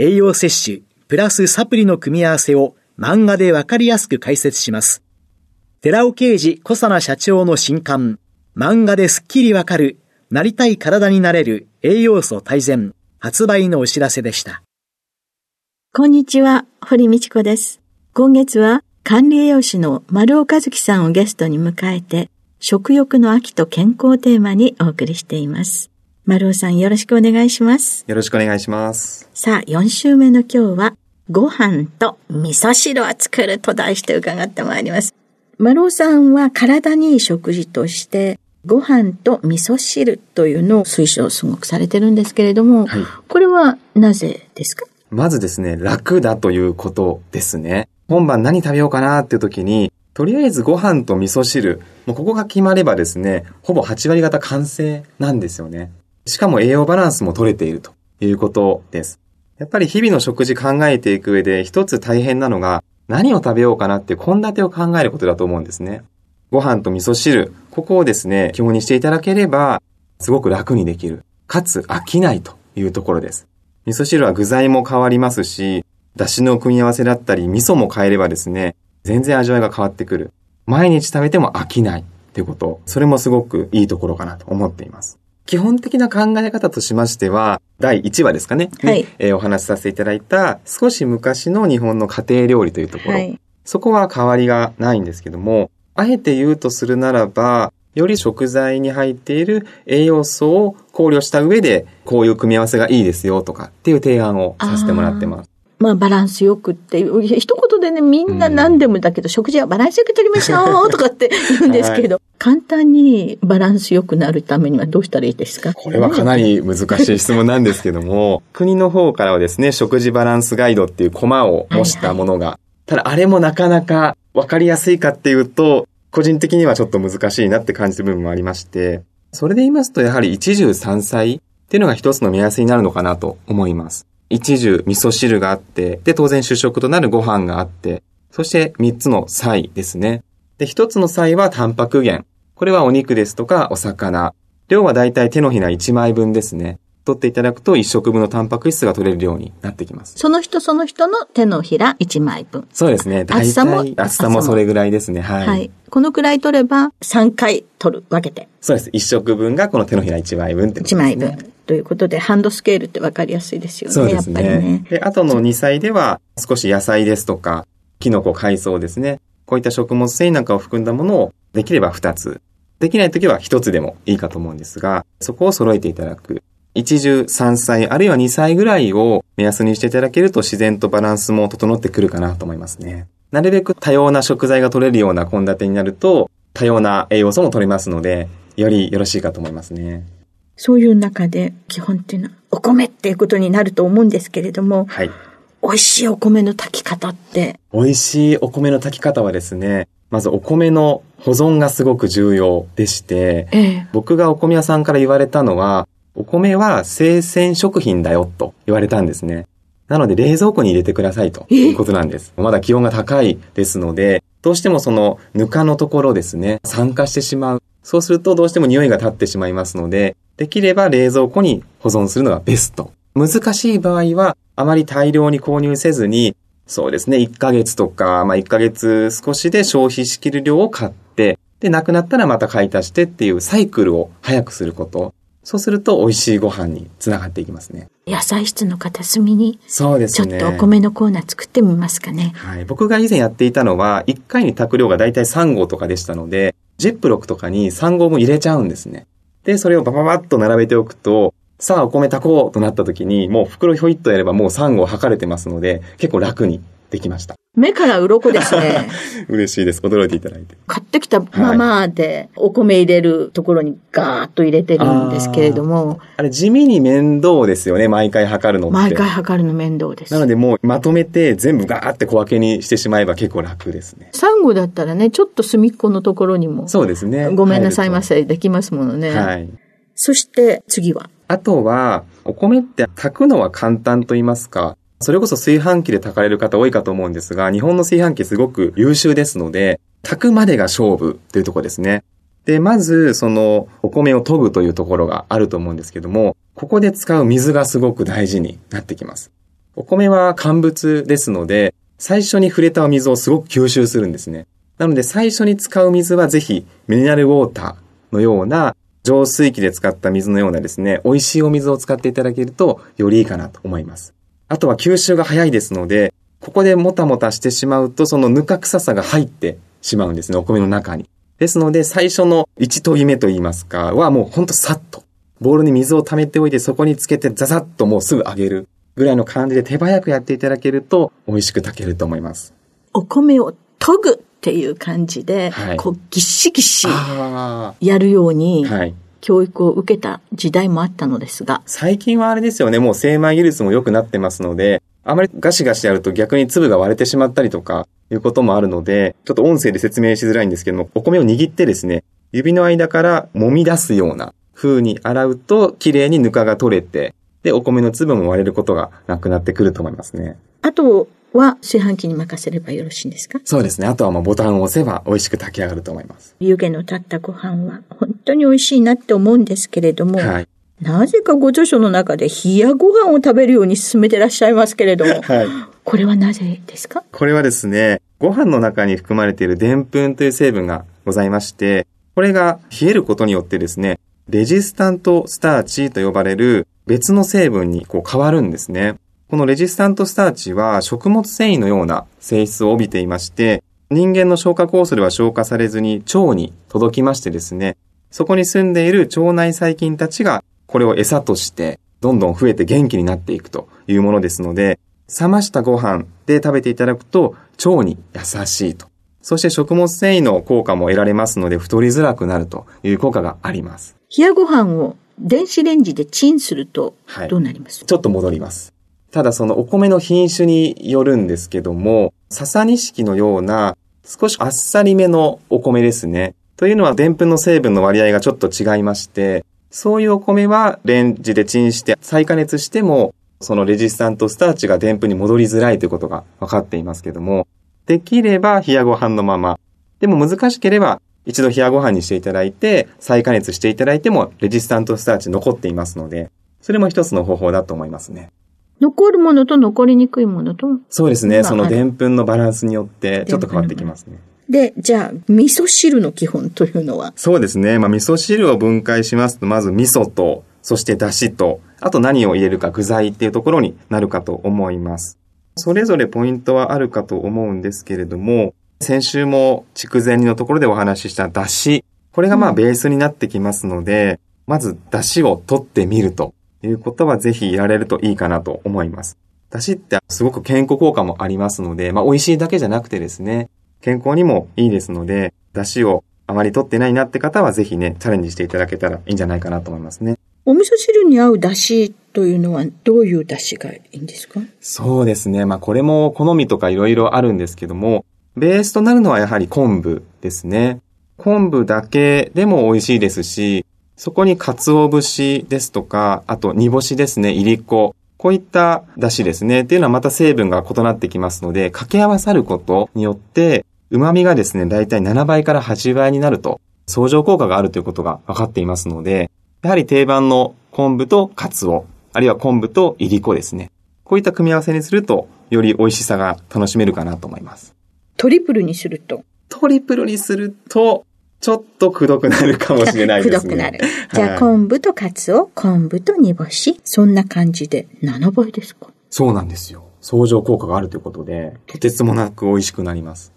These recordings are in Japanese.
栄養摂取、プラスサプリの組み合わせを漫画でわかりやすく解説します。寺尾啓治小佐奈社長の新刊、漫画ですっきりわかる、なりたい体になれる栄養素大全、発売のお知らせでした。こんにちは、堀道子です。今月は管理栄養士の丸尾和樹さんをゲストに迎えて、食欲の秋と健康テーマにお送りしています。丸尾さんよろしくお願いします。よろしくお願いします。さあ、4週目の今日は、ご飯と味噌汁を作ると題して伺ってまいります。丸尾さんは体にいい食事として、ご飯と味噌汁というのを推奨すごくされてるんですけれども、はい、これはなぜですか？まずですね、楽だということですね。本番何食べようかなっていう時に、とりあえずご飯と味噌汁、もうここが決まればですね、ほぼ8割方完成なんですよね。しかも栄養バランスも取れているということです。やっぱり日々の食事考えていく上で一つ大変なのが、何を食べようかなっていう献立を考えることだと思うんですね。ご飯と味噌汁、ここをですね、基本にしていただければ、すごく楽にできる。かつ飽きないというところです。味噌汁は具材も変わりますし、出汁の組み合わせだったり、味噌も変えればですね、全然味わいが変わってくる。毎日食べても飽きないっていうこと。それもすごくいいところかなと思っています。基本的な考え方としましては、第1話ですかね。はい。えー、お話しさせていただいた、少し昔の日本の家庭料理というところ。はい、そこは変わりがないんですけども、あえて言うとするならば、より食材に入っている栄養素を考慮した上で、こういう組み合わせがいいですよとかっていう提案をさせてもらってます。まあ、バランスよくっていう、一言でね、みんな何でもだけど、うん、食事はバランスよく取りましょう とかって言うんですけど、はい、簡単にバランスよくなるためにはどうしたらいいですか？これはかなり難しい質問なんですけども、国の方からはですね、食事バランスガイドっていうコマを模したものが、はいはい、ただあれもなかなかわかりやすいかっていうと、個人的にはちょっと難しいなって感じる部分もありまして、それで言いますと、やはり一汁三菜っていうのが一つの目安になるのかなと思います。一汁味噌汁があって、で、当然主食となるご飯があって、そして三つの菜ですね。で、一つの菜はタンパク源。これはお肉ですとかお魚。量はだいたい手のひら一枚分ですね。取っていただくと1食分のタンパク質が取れるようになってきます。その人その人の手のひら1枚分。そうですね。厚さも厚さもそれぐらいですね。はい。はい。このくらい取れば3回取る、分けて。そうです。1食分がこの手のひら1枚分ってね。1枚分。ということで、ハンドスケールって分かりやすいですよね。そうですね。やっぱりね。で、あとの2歳では少し野菜ですとか、キノコ、海藻ですね。こういった食物繊維なんかを含んだものをできれば2つ。できないときは1つでもいいかと思うんですが、そこを揃えていただく。一汁三歳、あるいは二歳ぐらいを目安にしていただけると自然とバランスも整ってくるかなと思いますね。なるべく多様な食材が取れるような献立になると、多様な栄養素も取れますので、よりよろしいかと思いますね。そういう中で基本っていうのはお米っていうことになると思うんですけれども、はい。美味しいお米の炊き方って。美味しいお米の炊き方はですね、まずお米の保存がすごく重要でして、ええ、僕がお米屋さんから言われたのは、お米は生鮮食品だよと言われたんですね。なので冷蔵庫に入れてくださいということなんです。まだ気温が高いですので、どうしてもそのぬかのところですね、酸化してしまう。そうするとどうしても匂いが立ってしまいますので、できれば冷蔵庫に保存するのがベスト。難しい場合は、あまり大量に購入せずに、そうですね、1ヶ月とか、まあ1ヶ月少しで消費しきる量を買って、で、なくなったらまた買い足してっていうサイクルを早くすること。そうすると美味しいご飯につながっていきますね。野菜室の片隅に、そうですね。ちょっとお米のコーナー作ってみますかね。はい。僕が以前やっていたのは、1回に炊く量がだいたい3合とかでしたので、ジップロックとかに3合分入れちゃうんですね。で、それをバババッと並べておくと、さあお米炊こうとなった時に、もう袋ひょいっとやればもう3合測れてますので、結構楽にできました。目から鱗ですね。嬉しいです。驚いていただいて。買ってきたままで、お米入れるところにガーッと入れてるんですけれども。あれ地味に面倒ですよね、毎回測るのって。毎回測るの面倒です。なのでもうまとめて全部ガーって小分けにしてしまえば結構楽ですね。サンゴだったらね、ちょっと隅っこのところにも。そうですね。ごめんなさいませ、できますものね。はい。そして次は？あとは、お米って炊くのは簡単と言いますか、それこそ炊飯器で炊かれる方多いかと思うんですが、日本の炊飯器すごく優秀ですので、炊くまでが勝負というところですね。で、まず、その、お米を研ぐというところがあると思うんですけども、ここで使う水がすごく大事になってきます。お米は乾物ですので、最初に触れたお水をすごく吸収するんですね。なので、最初に使う水はぜひ、ミネラルウォーターのような、浄水器で使った水のようなですね、美味しいお水を使っていただけると、よりいいかなと思います。あとは吸収が早いですので、ここでもたもたしてしまうと、そのぬか臭さが入ってしまうんですね、お米の中に。ですので、最初の1研ぎ目といいますか、はもうほんとさっと、ボウルに水を溜めておいて、そこにつけてザザッともうすぐ揚げるぐらいの感じで手早くやっていただけると、美味しく炊けると思います。お米を研ぐっていう感じで、はいこうぎっしぎっしあやるようにあ。はい。教育を受けた時代もあったのですが、最近はあれですよね、もう精米技術も良くなってますので、あまりガシガシやると逆に粒が割れてしまったりとか、いうこともあるので、ちょっと音声で説明しづらいんですけども、お米を握ってですね、指の間から揉み出すような風に洗うと、綺麗にぬかが取れて、で、お米の粒も割れることがなくなってくると思いますね。あとは炊飯器に任せればよろしいんですか？そうですね。あとはもうボタンを押せば美味しく炊き上がると思います。湯気の立ったご飯は本当に美味しいなって思うんですけれども、はい。なぜかご著書の中で冷やご飯を食べるように勧めてらっしゃいますけれども、はい。これはなぜですか？これはですね、ご飯の中に含まれているでんぷんという成分がございまして、これが冷えることによってですね、レジスタントスターチと呼ばれる別の成分にこう変わるんですね。このレジスタントスターチは食物繊維のような性質を帯びていまして、人間の消化酵素では消化されずに腸に届きましてですね、そこに住んでいる腸内細菌たちがこれを餌としてどんどん増えて元気になっていくというものですので、冷ましたご飯で食べていただくと腸に優しいと。そして食物繊維の効果も得られますので太りづらくなるという効果があります。冷やご飯を電子レンジでチンするとはいどうなります、ちょっと戻ります。ただそのお米の品種によるんですけども、笹錦のような少しあっさりめのお米ですね。というのはでんぷんの成分の割合がちょっと違いまして、そういうお米はレンジでチンして再加熱しても、そのレジスタントスターチがでんぷんに戻りづらいということが分かっていますけども、できれば冷やご飯のまま、でも難しければ一度冷やご飯にしていただいて、再加熱していただいてもレジスタントスターチ残っていますので、それも一つの方法だと思いますね。残るものと残りにくいものと。そうですね。そのでんぷんのバランスによってちょっと変わってきますね。で、じゃあ、味噌汁の基本というのは？そうですね。まあ味噌汁を分解しますと、まず味噌と、そして出汁と、あと何を入れるか具材っていうところになるかと思います。それぞれポイントはあるかと思うんですけれども、先週も筑前煮のところでお話しした出汁。これがまあベースになってきますので、まず出汁を取ってみるということはぜひやられるといいかなと思います。出汁ってすごく健康効果もありますので、まあ美味しいだけじゃなくてですね、健康にもいいですので、出汁をあまり取ってないなって方はぜひね、チャレンジしていただけたらいいんじゃないかなと思いますね。お味噌汁に合う出汁というのはどういう出汁がいいんですか？そうですね。まあこれも好みとかいろいろあるんですけども、ベースとなるのはやはり昆布ですね。昆布だけでも美味しいですし、そこに鰹節ですとか、あと煮干しですね、いりこ。こういった出汁ですね。っていうのはまた成分が異なってきますので、掛け合わさることによって、旨味がですね、だいたい7倍から8倍になると、相乗効果があるということが分かっていますので、やはり定番の昆布と鰹、あるいは昆布といりこですね。こういった組み合わせにすると、より美味しさが楽しめるかなと思います。トリプルにすると。トリプルにすると、ちょっとくどくなるかもしれないですね。くどくなる。じゃあ、昆布とカツオ、昆布と煮干し、そんな感じで7倍ですか？そうなんですよ。相乗効果があるということで、とてつもなく美味しくなります。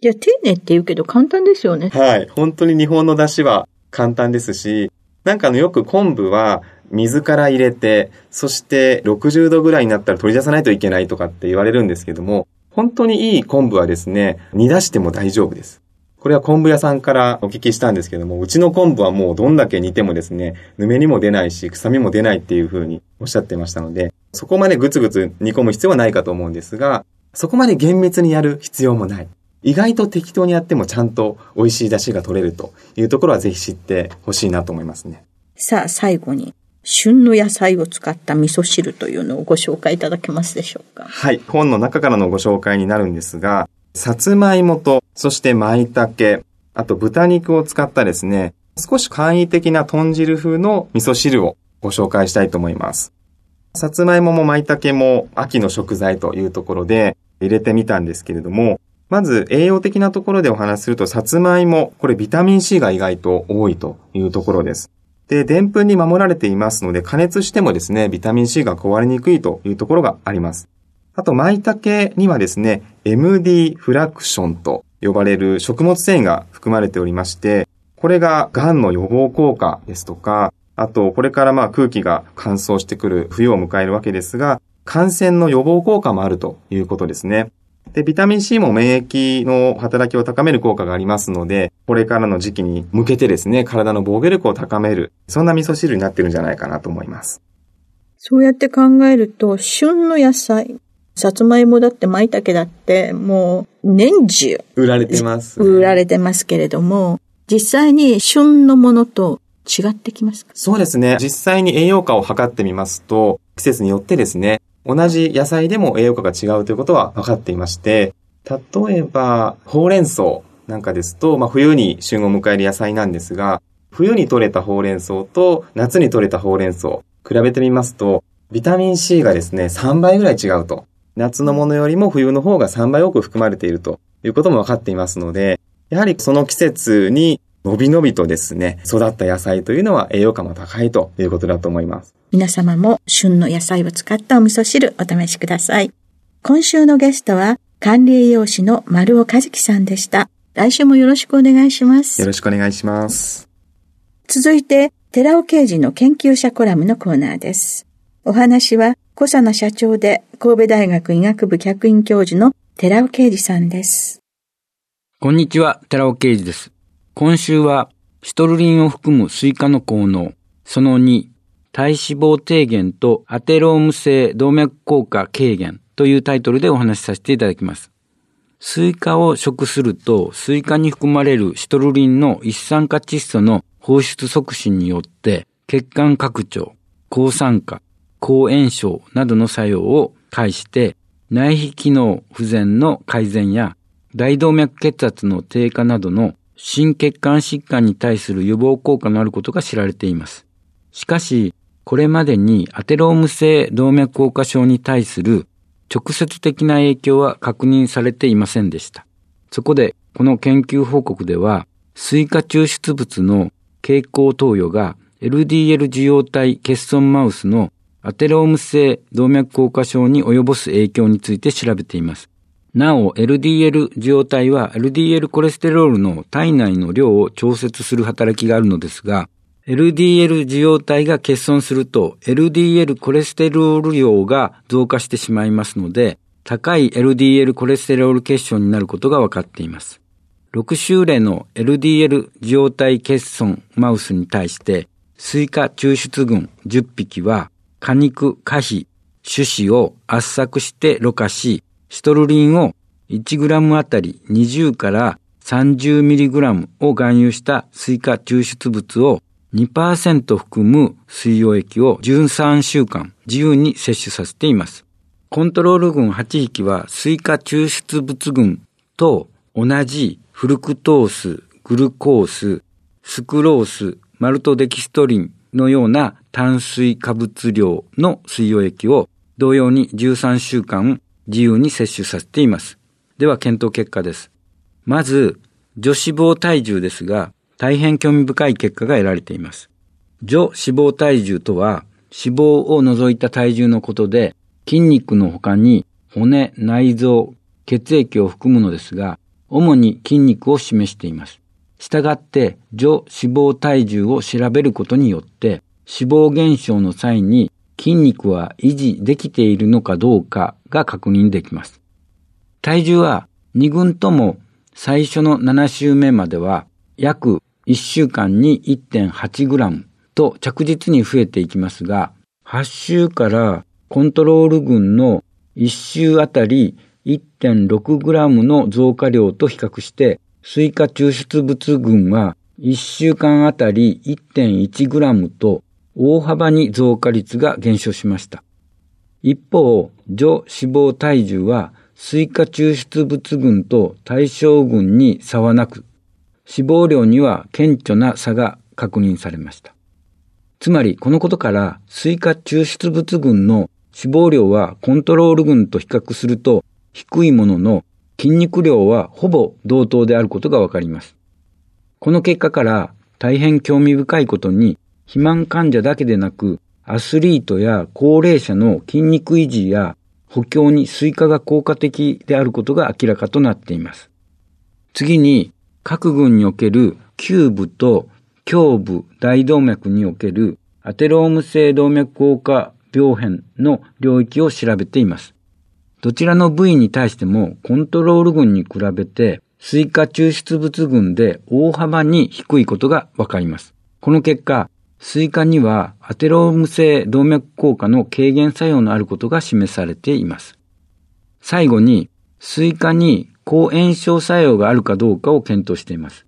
いや、丁寧って言うけど簡単ですよね。はい。本当に日本の出汁は簡単ですし、なんかあのよく昆布は水から入れて、そして60度ぐらいになったら取り出さないといけないとかって言われるんですけども、本当にいい昆布はですね、煮出しても大丈夫です。これは昆布屋さんからお聞きしたんですけども、うちの昆布はもうどんだけ煮てもですね、ぬめにも出ないし、臭みも出ないっていうふうにおっしゃってましたので、そこまでぐつぐつ煮込む必要はないかと思うんですが、そこまで厳密にやる必要もない。意外と適当にやってもちゃんと美味しい出汁が取れるというところはぜひ知ってほしいなと思いますね。さあ、最後に、旬の野菜を使った味噌汁というのをご紹介いただけますでしょうか。はい。本の中からのご紹介になるんですが、さつまいもと、そして舞茸、あと豚肉を使ったですね、少し簡易的な豚汁風の味噌汁をご紹介したいと思います。さつまいもも舞茸も秋の食材というところで入れてみたんですけれども、まず栄養的なところでお話しすると、さつまいも、これビタミン C が意外と多いというところです。で、でんぷんに守られていますので、加熱してもですね、ビタミン C が壊れにくいというところがあります。あと、舞茸にはですね、MD フラクションと呼ばれる食物繊維が含まれておりまして、これが癌の予防効果ですとか、あと、これからまあ空気が乾燥してくる冬を迎えるわけですが、感染の予防効果もあるということですね。で、ビタミン C も免疫の働きを高める効果がありますので、これからの時期に向けてですね、体の防御力を高める、そんな味噌汁になってるんじゃないかなと思います。そうやって考えると、旬の野菜、さつまいもだって舞茸だって、もう年中。売られてます、ね、売られてますけれども、実際に旬のものと違ってきますか？そうですね。実際に栄養価を測ってみますと、季節によってですね、同じ野菜でも栄養価が違うということは分かっていまして、例えば、ほうれん草なんかですと、まあ、冬に旬を迎える野菜なんですが、冬に採れたほうれん草と夏に採れたほうれん草、比べてみますと、ビタミン C がですね、3倍ぐらい違うと。夏のものよりも冬の方が3倍多く含まれているということも分かっていますので、やはりその季節にのびのびとですね、育った野菜というのは栄養価も高いということだと思います。皆様も旬の野菜を使ったお味噌汁お試しください。今週のゲストは管理栄養士の丸尾和樹さんでした。来週もよろしくお願いします。よろしくお願いします。続いて、寺尾刑事の研究者コラムのコーナーです。お話は、小佐奈社長で神戸大学医学部客員教授の寺尾啓二さんです。こんにちは、寺尾啓二です。今週は、シトルリンを含むスイカの効能、その2、体脂肪低減とアテローム性動脈硬化軽減というタイトルでお話しさせていただきます。スイカを食すると、スイカに含まれるシトルリンの一酸化窒素の放出促進によって、血管拡張、抗酸化、抗炎症などの作用を介して、内皮機能不全の改善や大動脈血圧の低下などの心血管疾患に対する予防効果のあることが知られています。しかし、これまでにアテローム性動脈硬化症に対する直接的な影響は確認されていませんでした。そこで、この研究報告では、スイカ抽出物の経口投与が LDL 受容体欠損マウスのアテローム性動脈硬化症に及ぼす影響について調べています。なお、LDL 受容体は LDL コレステロールの体内の量を調節する働きがあるのですが、LDL 受容体が欠損すると LDL コレステロール量が増加してしまいますので、高い LDL コレステロール結晶になることが分かっています。6週齢の LDL 受容体欠損マウスに対して、スイカ抽出群10匹は果肉、果皮、種子を圧搾してろ過し、シトルリンを 1g あたり20から 30mg を含有したスイカ抽出物を2%含む水溶液を13週間自由に摂取させています。コントロール群8匹はスイカ抽出物群と同じフルクトース、グルコース、スクロース、マルトデキストリンのような炭水化物量の水溶液を同様に13週間自由に摂取させています。では検討結果です。まず、女子肪体重ですが、大変興味深い結果が得られています。女脂肪体重とは脂肪を除いた体重のことで筋肉の他に骨、内臓、血液を含むのですが、主に筋肉を示しています。したがって、女脂肪体重を調べることによって、脂肪減少の際に筋肉は維持できているのかどうかが確認できます。体重は2群とも最初の7週目までは約1週間に 1.8g と着実に増えていきますが、8週からコントロール群の1週あたり 1.6g の増加量と比較して、スイカ抽出物群は1週間あたり 1.1g と大幅に増加率が減少しました。一方、除脂肪体重はスイカ抽出物群と対照群に差はなく、脂肪量には顕著な差が確認されました。つまり、このことから、スイカ抽出物群の脂肪量はコントロール群と比較すると低いものの筋肉量はほぼ同等であることがわかります。この結果から大変興味深いことに肥満患者だけでなくアスリートや高齢者の筋肉維持や補強にスイカが効果的であることが明らかとなっています。次に各群における弓部と胸部大動脈におけるアテローム性動脈硬化病変の領域を調べています。どちらの部位に対してもコントロール群に比べてスイカ抽出物群で大幅に低いことがわかります。この結果、スイカにはアテローム性動脈硬化の軽減作用のあることが示されています。最後に、スイカに抗炎症作用があるかどうかを検討しています。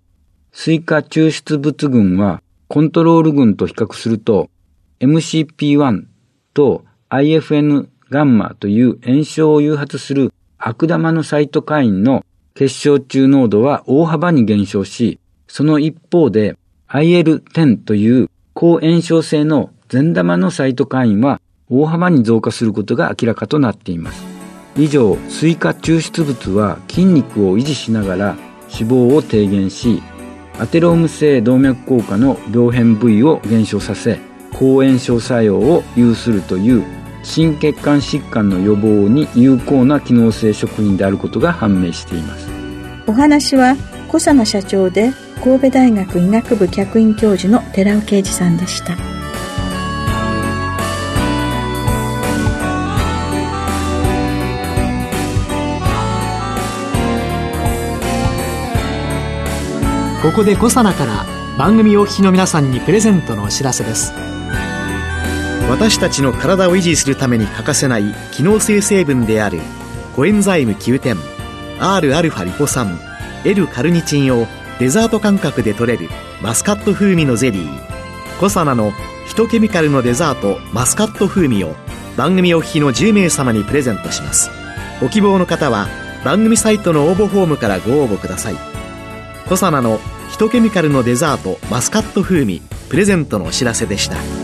スイカ抽出物群はコントロール群と比較すると MCP1 と IFN ガンマという炎症を誘発する悪玉のサイトカインの血漿中濃度は大幅に減少し、その一方で IL10 という抗炎症性の善玉のサイトカインは大幅に増加することが明らかとなっています。以上、スイカ抽出物は筋肉を維持しながら脂肪を低減し、アテローム性動脈硬化の病変部位を減少させ、抗炎症作用を有するという心血管疾患の予防に有効な機能性食品であることが判明しています。お話はコサナ社長で神戸大学医学部客員教授の寺尾啓二さんでした。ここで小佐奈から番組お聞きの皆さんにプレゼントのお知らせです私たちの体を維持するために欠かせない機能性成分であるコエンザイム9点 Rα リポ酸 L カルニチンをデザート感覚で取れるマスカット風味のゼリーコサナのヒトケミカルのデザートマスカット風味を番組お聞きの10名様にプレゼントしますご希望の方は番組サイトの応募フォームからご応募くださいコサナのヒトケミカルのデザートマスカット風味プレゼントのお知らせでした。